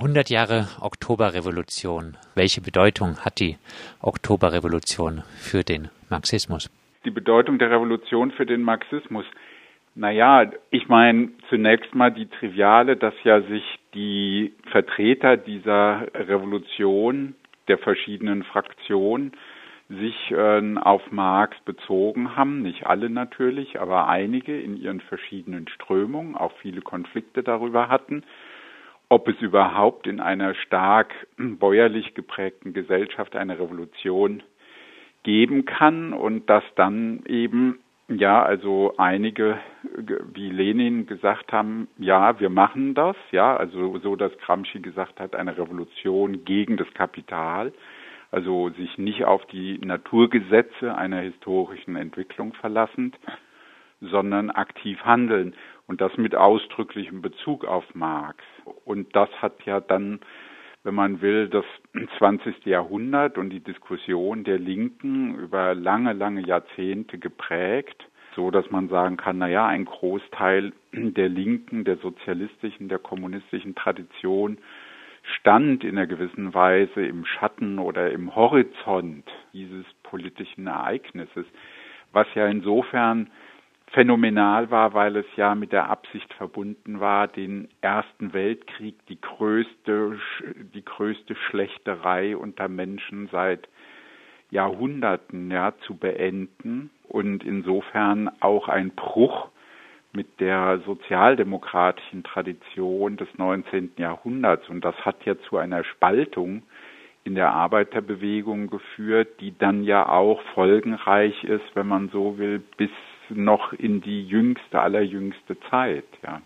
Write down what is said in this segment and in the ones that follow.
100 Jahre Oktoberrevolution. Welche Bedeutung hat die Oktoberrevolution für den Marxismus? Die Bedeutung der Revolution für den Marxismus. Naja, ich meine zunächst mal die triviale, dass ja sich die Vertreter dieser Revolution der verschiedenen Fraktionen sich äh, auf Marx bezogen haben, nicht alle natürlich, aber einige in ihren verschiedenen Strömungen, auch viele Konflikte darüber hatten, ob es überhaupt in einer stark bäuerlich geprägten Gesellschaft eine Revolution geben kann und dass dann eben ja, also einige wie Lenin gesagt haben, ja, wir machen das, ja, also so dass Gramsci gesagt hat, eine Revolution gegen das Kapital, also sich nicht auf die Naturgesetze einer historischen Entwicklung verlassend, sondern aktiv handeln und das mit ausdrücklichem Bezug auf Marx. Und das hat ja dann, wenn man will, das 20. Jahrhundert und die Diskussion der Linken über lange, lange Jahrzehnte geprägt, so dass man sagen kann, na ja, ein Großteil der linken, der sozialistischen, der kommunistischen Tradition stand in einer gewissen Weise im Schatten oder im Horizont dieses politischen Ereignisses, was ja insofern phänomenal war, weil es ja mit der Absicht verbunden war, den Ersten Weltkrieg, die größte, die größte Schlechterei unter Menschen seit Jahrhunderten ja, zu beenden und insofern auch ein Bruch mit der sozialdemokratischen Tradition des 19. Jahrhunderts. Und das hat ja zu einer Spaltung in der Arbeiterbewegung geführt, die dann ja auch folgenreich ist, wenn man so will, bis noch in die jüngste, allerjüngste Zeit, ja.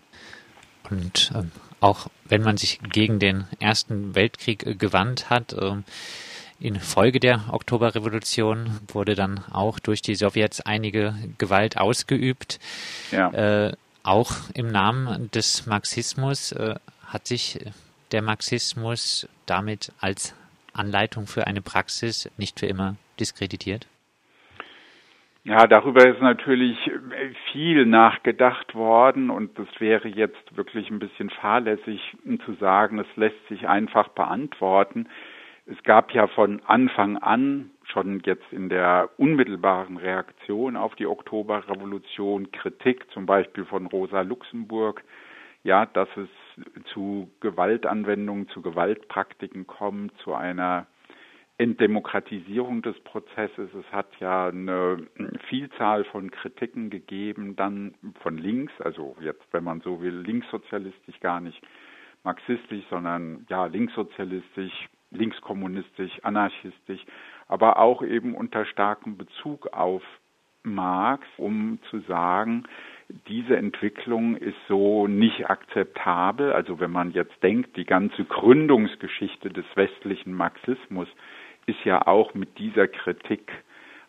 Und äh, auch wenn man sich gegen den Ersten Weltkrieg äh, gewandt hat, äh, Infolge der Oktoberrevolution wurde dann auch durch die Sowjets einige Gewalt ausgeübt. Ja. Äh, auch im Namen des Marxismus äh, hat sich der Marxismus damit als Anleitung für eine Praxis nicht für immer diskreditiert? Ja, darüber ist natürlich viel nachgedacht worden und es wäre jetzt wirklich ein bisschen fahrlässig zu sagen, es lässt sich einfach beantworten. Es gab ja von Anfang an, schon jetzt in der unmittelbaren Reaktion auf die Oktoberrevolution, Kritik, zum Beispiel von Rosa Luxemburg, ja, dass es zu Gewaltanwendungen, zu Gewaltpraktiken kommt, zu einer Entdemokratisierung des Prozesses. Es hat ja eine Vielzahl von Kritiken gegeben, dann von links, also jetzt, wenn man so will, linkssozialistisch gar nicht marxistisch, sondern ja, linkssozialistisch, linkskommunistisch, anarchistisch, aber auch eben unter starkem Bezug auf Marx, um zu sagen, diese Entwicklung ist so nicht akzeptabel. Also wenn man jetzt denkt, die ganze Gründungsgeschichte des westlichen Marxismus ist ja auch mit dieser Kritik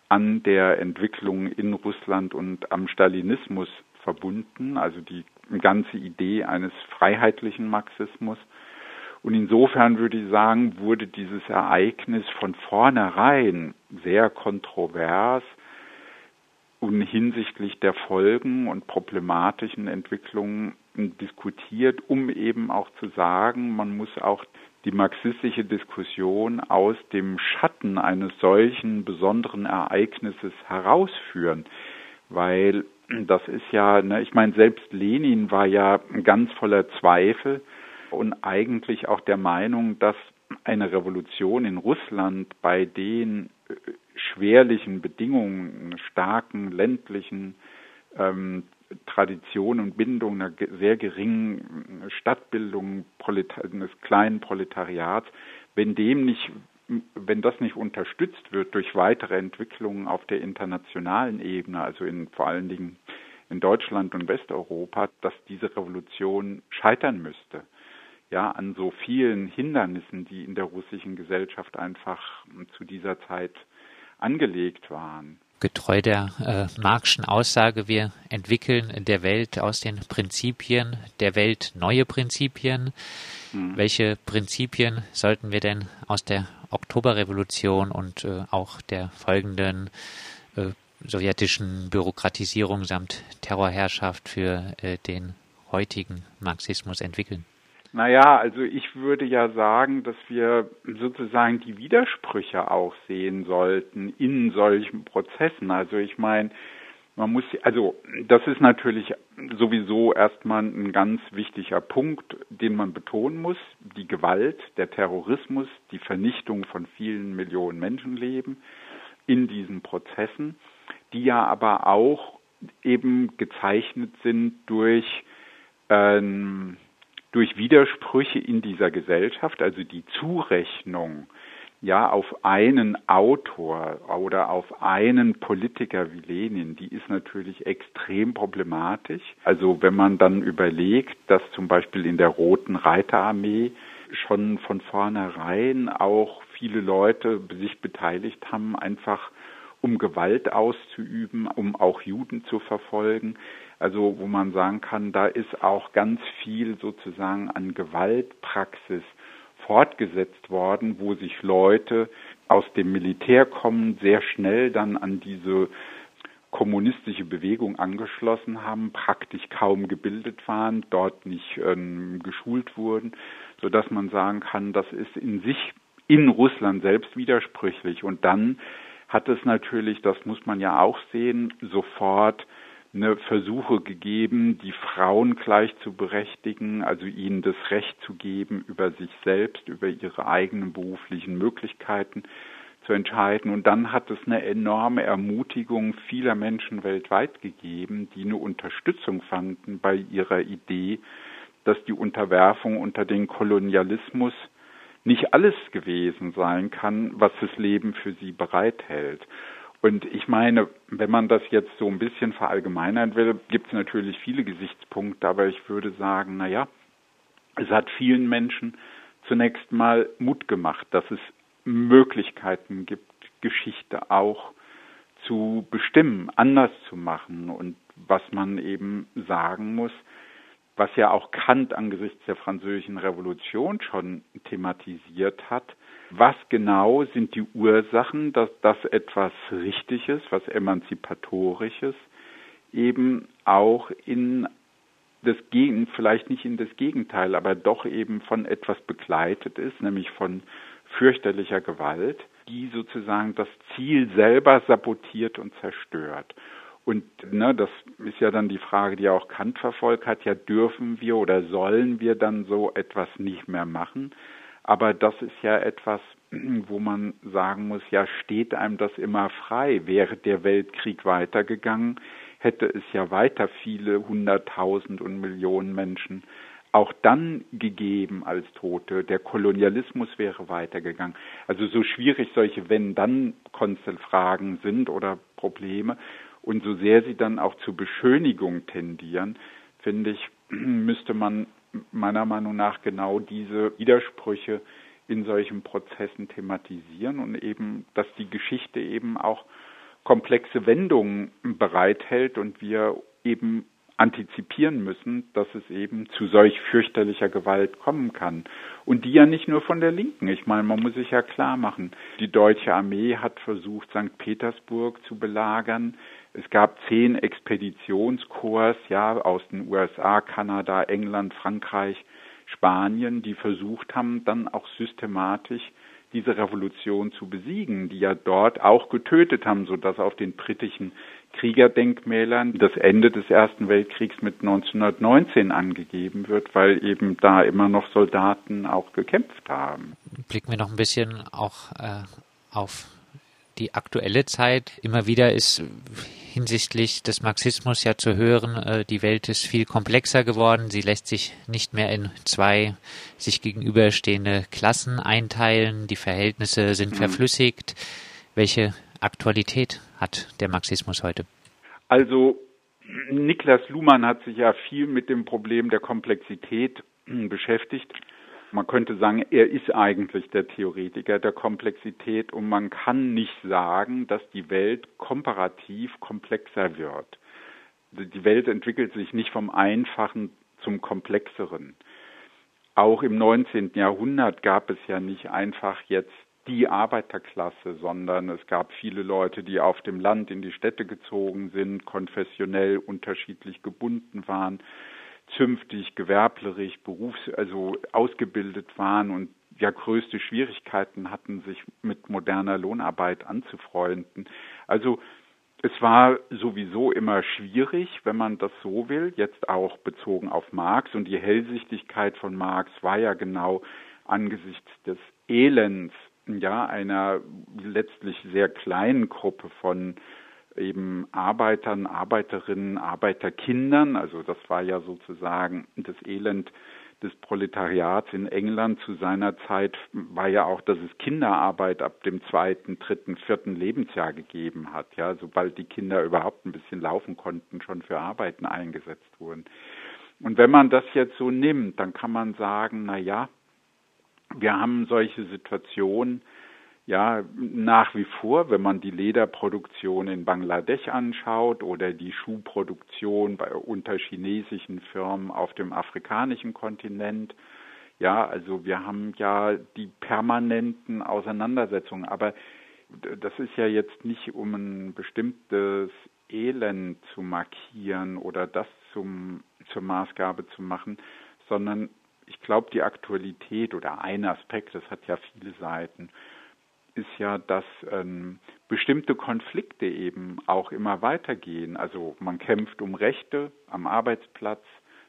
an der Entwicklung in Russland und am Stalinismus verbunden, also die ganze Idee eines freiheitlichen Marxismus. Und insofern würde ich sagen, wurde dieses Ereignis von vornherein sehr kontrovers und hinsichtlich der Folgen und problematischen Entwicklungen diskutiert, um eben auch zu sagen, man muss auch die marxistische Diskussion aus dem Schatten eines solchen besonderen Ereignisses herausführen, weil das ist ja, ne, ich meine, selbst Lenin war ja ganz voller Zweifel und eigentlich auch der Meinung, dass eine Revolution in Russland bei den äh, schwerlichen Bedingungen, starken ländlichen ähm, Tradition und Bindung einer sehr geringen Stadtbildung eines kleinen Proletariats, wenn dem nicht wenn das nicht unterstützt wird durch weitere Entwicklungen auf der internationalen Ebene, also in vor allen Dingen in Deutschland und Westeuropa, dass diese Revolution scheitern müsste. Ja, an so vielen Hindernissen, die in der russischen Gesellschaft einfach zu dieser Zeit angelegt waren. Getreu der äh, Marxischen Aussage, wir entwickeln in der Welt aus den Prinzipien der Welt neue Prinzipien. Mhm. Welche Prinzipien sollten wir denn aus der Oktoberrevolution und äh, auch der folgenden äh, sowjetischen Bürokratisierung samt Terrorherrschaft für äh, den heutigen Marxismus entwickeln? Naja, also ich würde ja sagen, dass wir sozusagen die Widersprüche auch sehen sollten in solchen Prozessen. Also ich meine, man muss, also das ist natürlich sowieso erstmal ein ganz wichtiger Punkt, den man betonen muss. Die Gewalt, der Terrorismus, die Vernichtung von vielen Millionen Menschenleben in diesen Prozessen, die ja aber auch eben gezeichnet sind durch ähm, durch Widersprüche in dieser Gesellschaft, also die Zurechnung ja auf einen Autor oder auf einen Politiker wie Lenin, die ist natürlich extrem problematisch. Also wenn man dann überlegt, dass zum Beispiel in der Roten Reiterarmee schon von vornherein auch viele Leute sich beteiligt haben, einfach um Gewalt auszuüben, um auch Juden zu verfolgen. Also wo man sagen kann, da ist auch ganz viel sozusagen an Gewaltpraxis fortgesetzt worden, wo sich Leute aus dem Militär kommen, sehr schnell dann an diese kommunistische Bewegung angeschlossen haben, praktisch kaum gebildet waren, dort nicht ähm, geschult wurden, so dass man sagen kann, das ist in sich in Russland selbst widersprüchlich. Und dann hat es natürlich, das muss man ja auch sehen, sofort eine Versuche gegeben, die Frauen gleich zu berechtigen, also ihnen das Recht zu geben, über sich selbst, über ihre eigenen beruflichen Möglichkeiten zu entscheiden. Und dann hat es eine enorme Ermutigung vieler Menschen weltweit gegeben, die eine Unterstützung fanden bei ihrer Idee, dass die Unterwerfung unter den Kolonialismus nicht alles gewesen sein kann, was das Leben für sie bereithält. Und ich meine, wenn man das jetzt so ein bisschen verallgemeinern will, gibt es natürlich viele Gesichtspunkte, aber ich würde sagen, na ja, es hat vielen Menschen zunächst mal Mut gemacht, dass es Möglichkeiten gibt, Geschichte auch zu bestimmen, anders zu machen. Und was man eben sagen muss, was ja auch Kant angesichts der französischen Revolution schon thematisiert hat, was genau sind die Ursachen, dass das etwas Richtiges, was Emanzipatorisches eben auch in das Gegen, vielleicht nicht in das Gegenteil, aber doch eben von etwas begleitet ist, nämlich von fürchterlicher Gewalt, die sozusagen das Ziel selber sabotiert und zerstört. Und ne, das ist ja dann die Frage, die auch Kant verfolgt hat, ja dürfen wir oder sollen wir dann so etwas nicht mehr machen? Aber das ist ja etwas, wo man sagen muss, ja steht einem das immer frei. Wäre der Weltkrieg weitergegangen, hätte es ja weiter viele hunderttausend und Millionen Menschen auch dann gegeben als Tote. Der Kolonialismus wäre weitergegangen. Also so schwierig solche Wenn-Dann-Konstellfragen sind oder Probleme, und so sehr sie dann auch zur Beschönigung tendieren, finde ich, müsste man meiner Meinung nach genau diese Widersprüche in solchen Prozessen thematisieren und eben, dass die Geschichte eben auch komplexe Wendungen bereithält und wir eben antizipieren müssen, dass es eben zu solch fürchterlicher Gewalt kommen kann. Und die ja nicht nur von der Linken. Ich meine, man muss sich ja klar machen, die deutsche Armee hat versucht, St. Petersburg zu belagern. Es gab zehn Expeditionskorps, ja, aus den USA, Kanada, England, Frankreich, Spanien, die versucht haben, dann auch systematisch diese Revolution zu besiegen, die ja dort auch getötet haben, sodass auf den britischen Kriegerdenkmälern das Ende des Ersten Weltkriegs mit 1919 angegeben wird, weil eben da immer noch Soldaten auch gekämpft haben. Blicken wir noch ein bisschen auch äh, auf die aktuelle Zeit. Immer wieder ist hinsichtlich des Marxismus ja zu hören, äh, die Welt ist viel komplexer geworden. Sie lässt sich nicht mehr in zwei sich gegenüberstehende Klassen einteilen. Die Verhältnisse sind mhm. verflüssigt. Welche Aktualität hat der Marxismus heute? Also Niklas Luhmann hat sich ja viel mit dem Problem der Komplexität beschäftigt. Man könnte sagen, er ist eigentlich der Theoretiker der Komplexität und man kann nicht sagen, dass die Welt komparativ komplexer wird. Die Welt entwickelt sich nicht vom Einfachen zum Komplexeren. Auch im 19. Jahrhundert gab es ja nicht einfach jetzt die Arbeiterklasse, sondern es gab viele Leute, die auf dem Land in die Städte gezogen sind, konfessionell unterschiedlich gebunden waren zünftig, gewerblerisch, berufs-, also ausgebildet waren und ja größte Schwierigkeiten hatten, sich mit moderner Lohnarbeit anzufreunden. Also es war sowieso immer schwierig, wenn man das so will, jetzt auch bezogen auf Marx. Und die Hellsichtigkeit von Marx war ja genau angesichts des Elends, ja, einer letztlich sehr kleinen Gruppe von eben Arbeitern, Arbeiterinnen, Arbeiterkindern. Also das war ja sozusagen das Elend des Proletariats in England zu seiner Zeit war ja auch, dass es Kinderarbeit ab dem zweiten, dritten, vierten Lebensjahr gegeben hat. Ja, sobald die Kinder überhaupt ein bisschen laufen konnten, schon für Arbeiten eingesetzt wurden. Und wenn man das jetzt so nimmt, dann kann man sagen, na ja, wir haben solche Situationen, ja, nach wie vor, wenn man die Lederproduktion in Bangladesch anschaut oder die Schuhproduktion bei, unter chinesischen Firmen auf dem afrikanischen Kontinent, ja, also wir haben ja die permanenten Auseinandersetzungen, aber das ist ja jetzt nicht um ein bestimmtes Elend zu markieren oder das zum, zur Maßgabe zu machen, sondern ich glaube, die Aktualität oder ein Aspekt, das hat ja viele Seiten, ist ja, dass ähm, bestimmte Konflikte eben auch immer weitergehen. Also man kämpft um Rechte am Arbeitsplatz,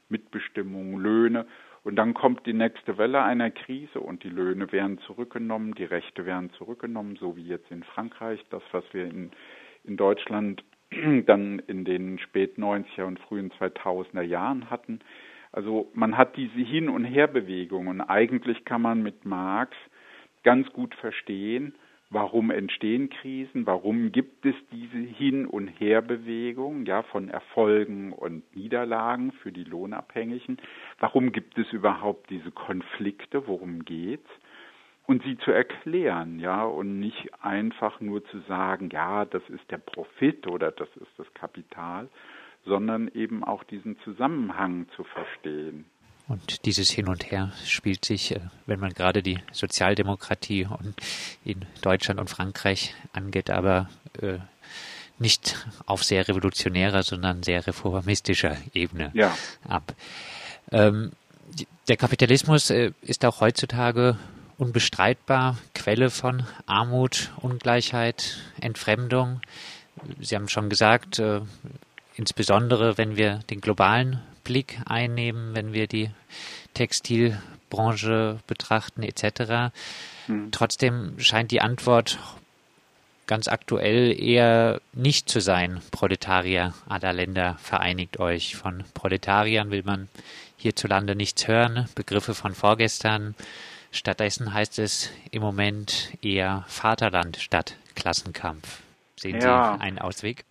Mitbestimmung, Löhne und dann kommt die nächste Welle einer Krise und die Löhne werden zurückgenommen, die Rechte werden zurückgenommen, so wie jetzt in Frankreich, das, was wir in, in Deutschland dann in den spät 90er und frühen 2000er Jahren hatten. Also man hat diese Hin- und Herbewegung und eigentlich kann man mit Marx ganz gut verstehen, warum entstehen Krisen, warum gibt es diese Hin- und Herbewegung ja, von Erfolgen und Niederlagen für die Lohnabhängigen, warum gibt es überhaupt diese Konflikte, worum geht's? Und sie zu erklären, ja, und nicht einfach nur zu sagen, ja, das ist der Profit oder das ist das Kapital, sondern eben auch diesen Zusammenhang zu verstehen. Und dieses Hin und Her spielt sich, äh, wenn man gerade die Sozialdemokratie in Deutschland und Frankreich angeht, aber äh, nicht auf sehr revolutionärer, sondern sehr reformistischer Ebene ja. ab. Ähm, der Kapitalismus äh, ist auch heutzutage unbestreitbar Quelle von Armut, Ungleichheit, Entfremdung. Sie haben schon gesagt, insbesondere wenn wir den globalen Blick einnehmen, wenn wir die Textilbranche betrachten etc. Mhm. Trotzdem scheint die Antwort ganz aktuell eher nicht zu sein, Proletarier aller Länder vereinigt euch. Von Proletariern will man hierzulande nichts hören, Begriffe von vorgestern. Stattdessen heißt es im Moment eher Vaterland statt Klassenkampf. Sehen ja. Sie einen Ausweg?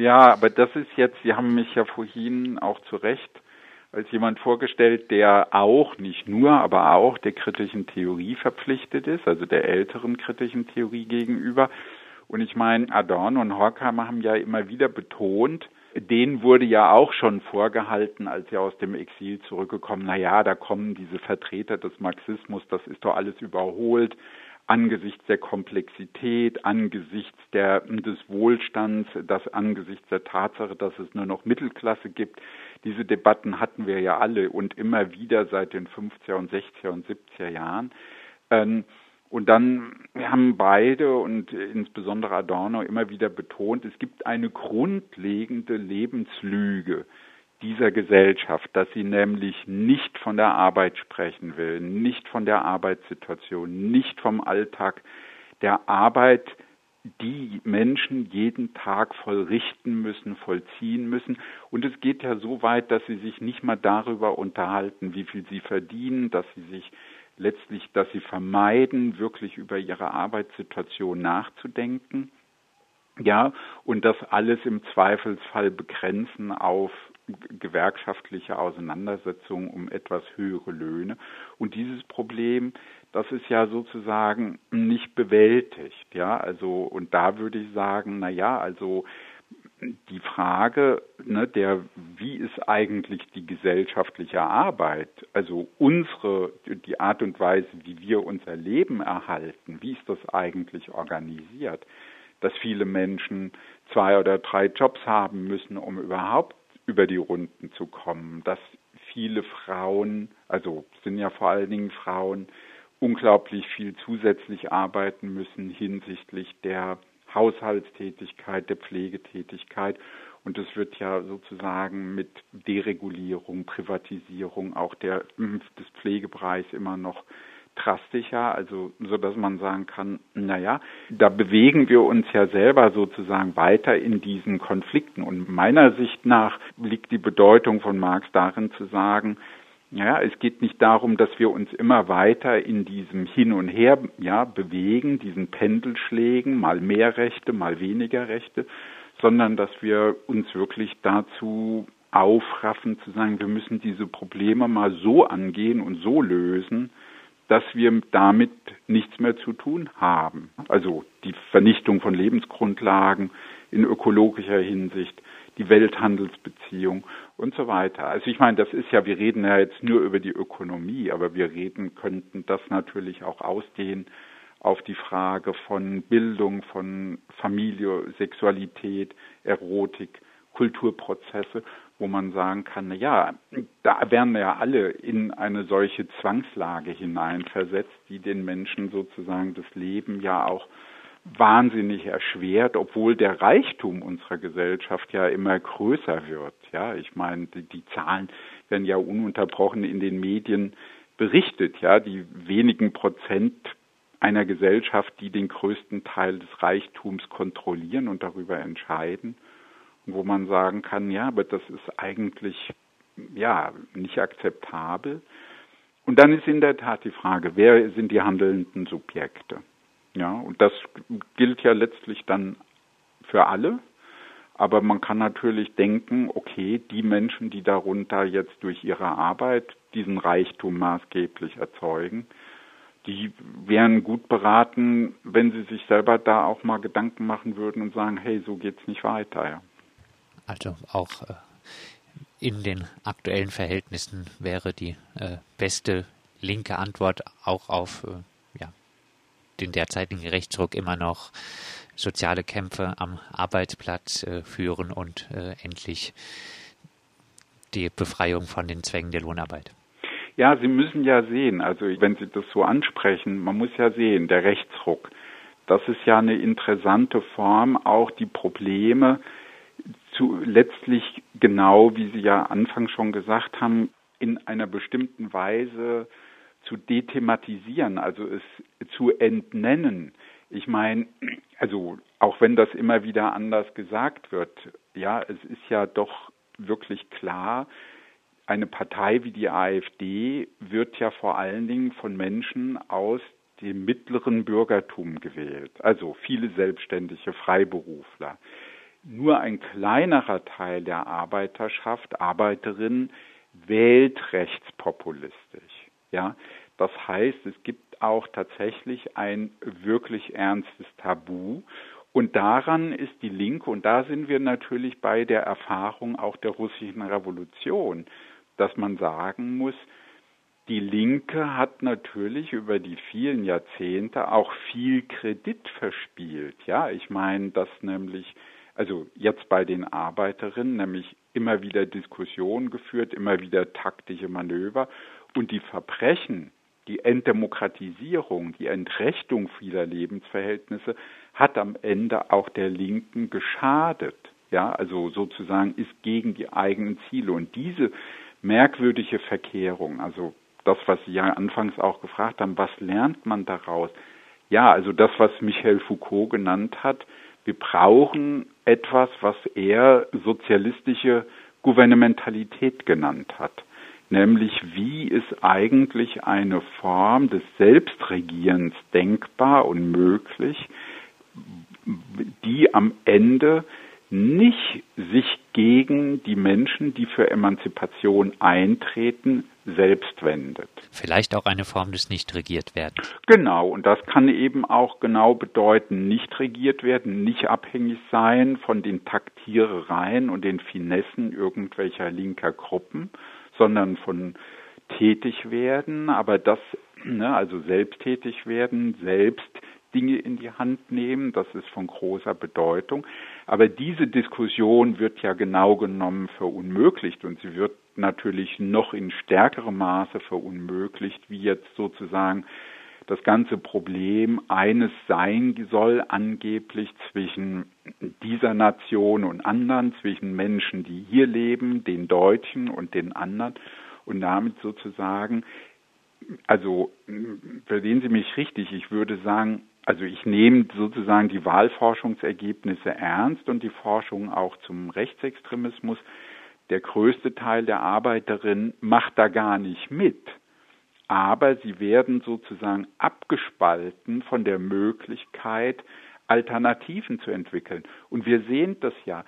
Ja, aber das ist jetzt, Sie haben mich ja vorhin auch zu Recht als jemand vorgestellt, der auch, nicht nur, aber auch der kritischen Theorie verpflichtet ist, also der älteren kritischen Theorie gegenüber. Und ich meine, Adorno und Horkheimer haben ja immer wieder betont, denen wurde ja auch schon vorgehalten, als sie aus dem Exil zurückgekommen, na ja, da kommen diese Vertreter des Marxismus, das ist doch alles überholt angesichts der Komplexität, angesichts der, des Wohlstands, das angesichts der Tatsache, dass es nur noch Mittelklasse gibt. Diese Debatten hatten wir ja alle und immer wieder seit den 50er und 60er und 70er Jahren. Ähm, und dann haben beide und insbesondere Adorno immer wieder betont, es gibt eine grundlegende Lebenslüge, dieser Gesellschaft, dass sie nämlich nicht von der Arbeit sprechen will, nicht von der Arbeitssituation, nicht vom Alltag der Arbeit, die Menschen jeden Tag vollrichten müssen, vollziehen müssen. Und es geht ja so weit, dass sie sich nicht mal darüber unterhalten, wie viel sie verdienen, dass sie sich letztlich, dass sie vermeiden, wirklich über ihre Arbeitssituation nachzudenken. Ja, und das alles im Zweifelsfall begrenzen auf gewerkschaftliche Auseinandersetzungen um etwas höhere Löhne. Und dieses Problem, das ist ja sozusagen nicht bewältigt, ja, also, und da würde ich sagen, na ja, also, die Frage, ne, der, wie ist eigentlich die gesellschaftliche Arbeit, also unsere, die Art und Weise, wie wir unser Leben erhalten, wie ist das eigentlich organisiert, dass viele Menschen zwei oder drei Jobs haben müssen, um überhaupt über die Runden zu kommen, dass viele Frauen, also sind ja vor allen Dingen Frauen, unglaublich viel zusätzlich arbeiten müssen hinsichtlich der Haushaltstätigkeit, der Pflegetätigkeit. Und es wird ja sozusagen mit Deregulierung, Privatisierung auch der, des Pflegebereichs immer noch drastischer, also so dass man sagen kann, naja, da bewegen wir uns ja selber sozusagen weiter in diesen Konflikten. Und meiner Sicht nach liegt die Bedeutung von Marx darin zu sagen, ja, es geht nicht darum, dass wir uns immer weiter in diesem Hin und Her ja, bewegen, diesen Pendelschlägen, mal mehr Rechte, mal weniger Rechte, sondern dass wir uns wirklich dazu aufraffen, zu sagen, wir müssen diese Probleme mal so angehen und so lösen, dass wir damit nichts mehr zu tun haben. Also die Vernichtung von Lebensgrundlagen in ökologischer Hinsicht, die Welthandelsbeziehung und so weiter. Also ich meine, das ist ja, wir reden ja jetzt nur über die Ökonomie, aber wir reden könnten das natürlich auch ausdehnen auf die Frage von Bildung, von Familie, Sexualität, Erotik, Kulturprozesse, wo man sagen kann, na ja, da werden ja alle in eine solche Zwangslage hineinversetzt, die den Menschen sozusagen das Leben ja auch wahnsinnig erschwert, obwohl der Reichtum unserer Gesellschaft ja immer größer wird. Ja, ich meine, die, die Zahlen werden ja ununterbrochen in den Medien berichtet. Ja, die wenigen Prozent einer Gesellschaft, die den größten Teil des Reichtums kontrollieren und darüber entscheiden, wo man sagen kann, ja, aber das ist eigentlich ja nicht akzeptabel. Und dann ist in der Tat die Frage, wer sind die handelnden Subjekte? Ja, und das gilt ja letztlich dann für alle. Aber man kann natürlich denken, okay, die Menschen, die darunter jetzt durch ihre Arbeit diesen Reichtum maßgeblich erzeugen, die wären gut beraten, wenn sie sich selber da auch mal Gedanken machen würden und sagen, hey, so geht's nicht weiter. Ja. Also auch äh, in den aktuellen Verhältnissen wäre die äh, beste linke Antwort auch auf äh, den derzeitigen Rechtsruck immer noch soziale Kämpfe am Arbeitsplatz führen und endlich die Befreiung von den Zwängen der Lohnarbeit. Ja, Sie müssen ja sehen, also wenn Sie das so ansprechen, man muss ja sehen, der Rechtsruck, das ist ja eine interessante Form, auch die Probleme zu letztlich genau, wie Sie ja anfangs schon gesagt haben, in einer bestimmten Weise zu dethematisieren, also es zu entnennen. Ich meine, also auch wenn das immer wieder anders gesagt wird, ja, es ist ja doch wirklich klar, eine Partei wie die AfD wird ja vor allen Dingen von Menschen aus dem mittleren Bürgertum gewählt, also viele selbstständige Freiberufler. Nur ein kleinerer Teil der Arbeiterschaft, Arbeiterinnen, wählt rechtspopulistisch. Ja, das heißt, es gibt auch tatsächlich ein wirklich ernstes Tabu. Und daran ist die Linke, und da sind wir natürlich bei der Erfahrung auch der russischen Revolution, dass man sagen muss, die Linke hat natürlich über die vielen Jahrzehnte auch viel Kredit verspielt. Ja, ich meine, dass nämlich, also jetzt bei den Arbeiterinnen, nämlich immer wieder Diskussionen geführt, immer wieder taktische Manöver und die Verbrechen, die Entdemokratisierung, die Entrechtung vieler Lebensverhältnisse hat am Ende auch der Linken geschadet. Ja, also sozusagen ist gegen die eigenen Ziele. Und diese merkwürdige Verkehrung, also das, was Sie ja anfangs auch gefragt haben, was lernt man daraus? Ja, also das, was Michel Foucault genannt hat, wir brauchen etwas, was er sozialistische Gouvernementalität genannt hat. Nämlich wie ist eigentlich eine Form des Selbstregierens denkbar und möglich, die am Ende nicht sich gegen die Menschen, die für Emanzipation eintreten, selbst wendet. Vielleicht auch eine Form des Nicht-Regiert-Werdens. Genau, und das kann eben auch genau bedeuten, nicht regiert werden, nicht abhängig sein von den Taktierereien und den Finessen irgendwelcher linker Gruppen, sondern von tätig werden, aber das, ne, also selbsttätig werden, selbst Dinge in die Hand nehmen. Das ist von großer Bedeutung. Aber diese Diskussion wird ja genau genommen verunmöglicht und sie wird natürlich noch in stärkerem Maße verunmöglicht, wie jetzt sozusagen das ganze Problem eines sein soll, angeblich zwischen dieser Nation und anderen, zwischen Menschen, die hier leben, den Deutschen und den anderen und damit sozusagen, also verstehen Sie mich richtig, ich würde sagen, also ich nehme sozusagen die Wahlforschungsergebnisse ernst und die Forschung auch zum Rechtsextremismus. Der größte Teil der Arbeiterinnen macht da gar nicht mit aber sie werden sozusagen abgespalten von der Möglichkeit, Alternativen zu entwickeln. Und wir sehen das ja.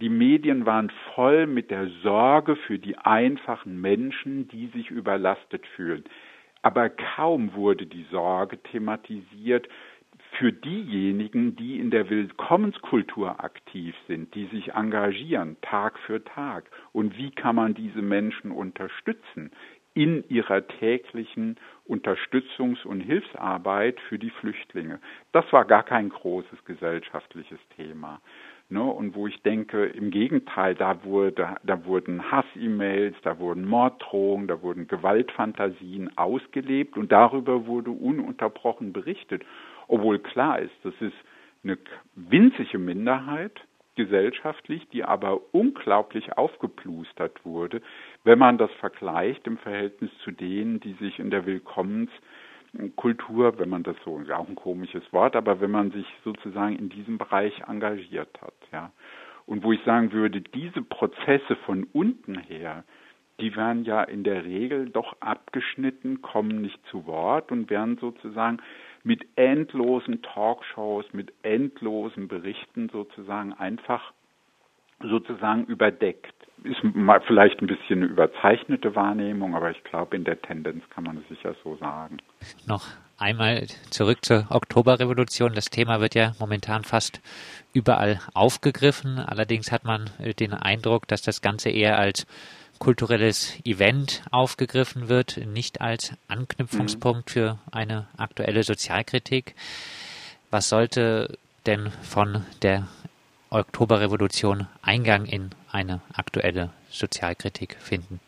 Die Medien waren voll mit der Sorge für die einfachen Menschen, die sich überlastet fühlen. Aber kaum wurde die Sorge thematisiert für diejenigen, die in der Willkommenskultur aktiv sind, die sich engagieren Tag für Tag. Und wie kann man diese Menschen unterstützen? in ihrer täglichen Unterstützungs- und Hilfsarbeit für die Flüchtlinge. Das war gar kein großes gesellschaftliches Thema. Ne, und wo ich denke, im Gegenteil, da wurde, da wurden Hass-E-Mails, da wurden Morddrohungen, da wurden Gewaltfantasien ausgelebt und darüber wurde ununterbrochen berichtet. Obwohl klar ist, das ist eine winzige Minderheit, gesellschaftlich, die aber unglaublich aufgeplustert wurde, wenn man das vergleicht im Verhältnis zu denen, die sich in der Willkommenskultur, wenn man das so, ist auch ein komisches Wort, aber wenn man sich sozusagen in diesem Bereich engagiert hat, ja. Und wo ich sagen würde, diese Prozesse von unten her, die werden ja in der Regel doch abgeschnitten, kommen nicht zu Wort und werden sozusagen mit endlosen Talkshows, mit endlosen Berichten sozusagen einfach sozusagen überdeckt. Ist mal vielleicht ein bisschen eine überzeichnete Wahrnehmung, aber ich glaube, in der Tendenz kann man es sicher so sagen. Noch einmal zurück zur Oktoberrevolution. Das Thema wird ja momentan fast überall aufgegriffen. Allerdings hat man den Eindruck, dass das Ganze eher als kulturelles Event aufgegriffen wird, nicht als Anknüpfungspunkt mhm. für eine aktuelle Sozialkritik. Was sollte denn von der Oktoberrevolution Eingang in eine aktuelle Sozialkritik finden?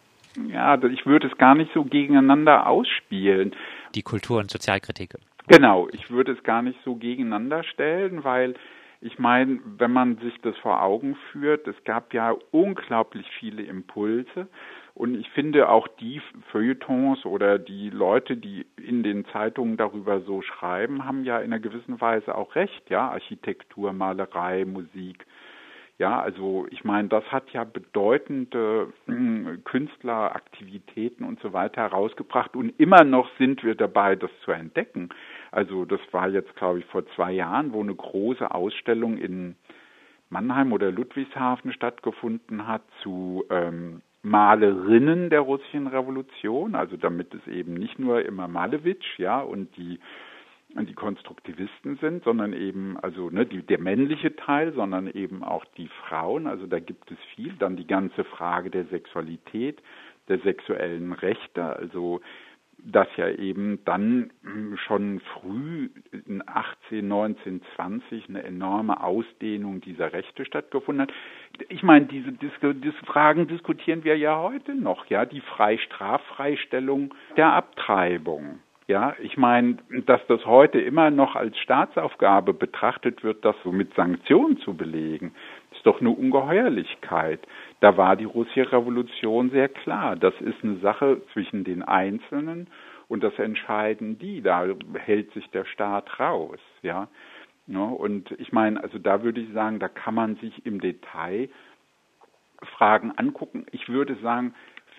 Ja, ich würde es gar nicht so gegeneinander ausspielen. Die Kultur- und Sozialkritik. Genau, ich würde es gar nicht so gegeneinander stellen, weil ich meine, wenn man sich das vor Augen führt, es gab ja unglaublich viele Impulse und ich finde auch die Feuilletons oder die Leute, die in den Zeitungen darüber so schreiben, haben ja in einer gewissen Weise auch recht, ja, Architektur, Malerei, Musik, ja, also ich meine, das hat ja bedeutende äh, Künstleraktivitäten und so weiter herausgebracht und immer noch sind wir dabei, das zu entdecken. Also das war jetzt, glaube ich, vor zwei Jahren, wo eine große Ausstellung in Mannheim oder Ludwigshafen stattgefunden hat zu ähm, Malerinnen der russischen Revolution, also damit es eben nicht nur immer Malewitsch, ja, und die die Konstruktivisten sind, sondern eben, also ne, die, der männliche Teil, sondern eben auch die Frauen. Also da gibt es viel. Dann die ganze Frage der Sexualität, der sexuellen Rechte, also dass ja eben dann hm, schon früh in 18, 19, 20 eine enorme Ausdehnung dieser Rechte stattgefunden hat. Ich meine, diese, diese, diese Fragen diskutieren wir ja heute noch, ja, die Freistraffreistellung der Abtreibung. Ja, ich meine, dass das heute immer noch als Staatsaufgabe betrachtet wird, das so mit Sanktionen zu belegen, ist doch eine Ungeheuerlichkeit. Da war die russische Revolution sehr klar. Das ist eine Sache zwischen den Einzelnen und das entscheiden die. Da hält sich der Staat raus, ja. Ne? Und ich meine, also da würde ich sagen, da kann man sich im Detail Fragen angucken. Ich würde sagen,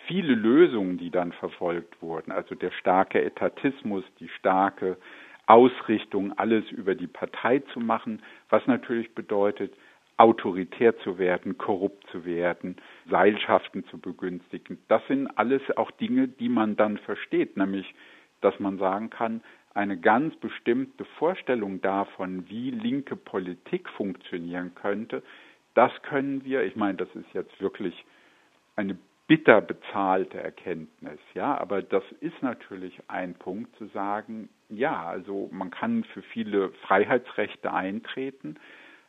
viele Lösungen, die dann verfolgt wurden, also der starke Etatismus, die starke Ausrichtung, alles über die Partei zu machen, was natürlich bedeutet, autoritär zu werden, korrupt zu werden, Seilschaften zu begünstigen. Das sind alles auch Dinge, die man dann versteht, nämlich, dass man sagen kann, eine ganz bestimmte Vorstellung davon, wie linke Politik funktionieren könnte, das können wir, ich meine, das ist jetzt wirklich eine bitter bezahlte Erkenntnis, ja, aber das ist natürlich ein Punkt zu sagen, ja, also man kann für viele Freiheitsrechte eintreten,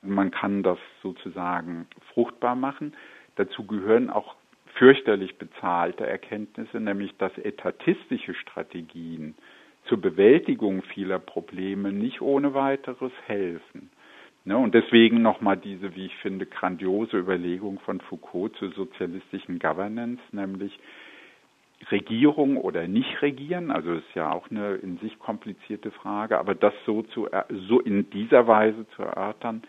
man kann das sozusagen fruchtbar machen. Dazu gehören auch fürchterlich bezahlte Erkenntnisse, nämlich dass etatistische Strategien zur Bewältigung vieler Probleme nicht ohne weiteres helfen. Ne, und deswegen nochmal diese, wie ich finde, grandiose Überlegung von Foucault zur sozialistischen Governance, nämlich Regierung oder nicht regieren, also ist ja auch eine in sich komplizierte Frage, aber das so zu so in dieser Weise zu erörtern,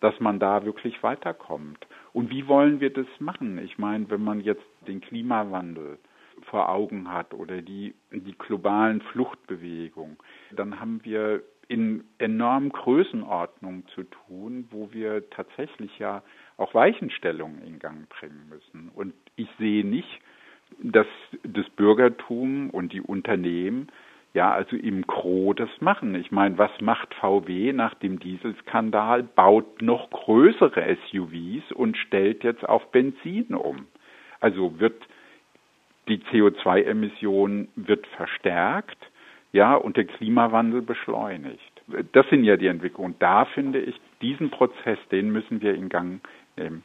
dass man da wirklich weiterkommt. Und wie wollen wir das machen? Ich meine, wenn man jetzt den Klimawandel vor Augen hat oder die, die globalen Fluchtbewegungen, dann haben wir in enormen Größenordnungen zu tun, wo wir tatsächlich ja auch Weichenstellungen in Gang bringen müssen. Und ich sehe nicht, dass das Bürgertum und die Unternehmen ja also im Gro das machen. Ich meine, was macht VW nach dem Dieselskandal? Baut noch größere SUVs und stellt jetzt auf Benzin um. Also wird die CO2-Emission wird verstärkt, ja, und der Klimawandel beschleunigt. Das sind ja die Entwicklungen. Und da finde ich, diesen Prozess, den müssen wir in Gang nehmen.